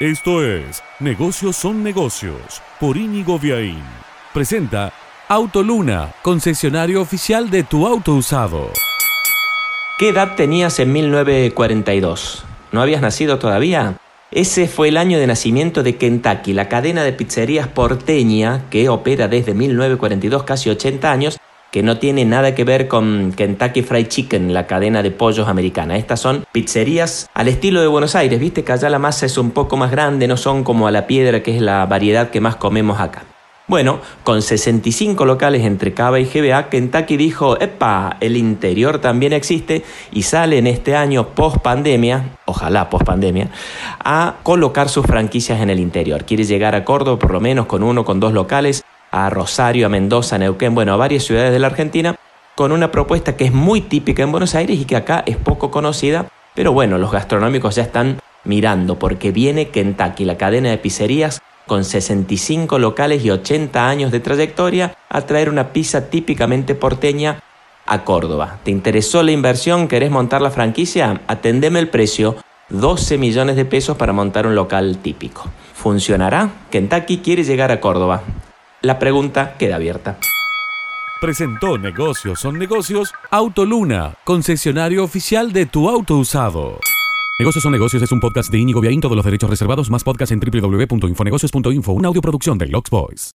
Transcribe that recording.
Esto es Negocios son negocios por Íñigo Viaín. Presenta Autoluna, concesionario oficial de tu auto usado. ¿Qué edad tenías en 1942? ¿No habías nacido todavía? Ese fue el año de nacimiento de Kentucky, la cadena de pizzerías porteña que opera desde 1942, casi 80 años, que no tiene nada que ver con Kentucky Fried Chicken, la cadena de pollos americana. Estas son pizzerías al estilo de Buenos Aires, viste que allá la masa es un poco más grande, no son como a la piedra, que es la variedad que más comemos acá. Bueno, con 65 locales entre Cava y GBA, Kentucky dijo, epa, el interior también existe y sale en este año post pandemia, ojalá post pandemia, a colocar sus franquicias en el interior. Quiere llegar a Córdoba por lo menos con uno, con dos locales a Rosario, a Mendoza, a Neuquén, bueno, a varias ciudades de la Argentina, con una propuesta que es muy típica en Buenos Aires y que acá es poco conocida, pero bueno, los gastronómicos ya están mirando porque viene Kentucky, la cadena de pizzerías con 65 locales y 80 años de trayectoria, a traer una pizza típicamente porteña a Córdoba. ¿Te interesó la inversión? ¿Querés montar la franquicia? Atendeme el precio, 12 millones de pesos para montar un local típico. ¿Funcionará? Kentucky quiere llegar a Córdoba la pregunta queda abierta. Presentó Negocios son negocios Autoluna, concesionario oficial de tu auto usado. Negocios son negocios es un podcast de Inigo Viaín, todos los derechos reservados, más podcast en www.infonegocios.info, una audioproducción de Lux Boys.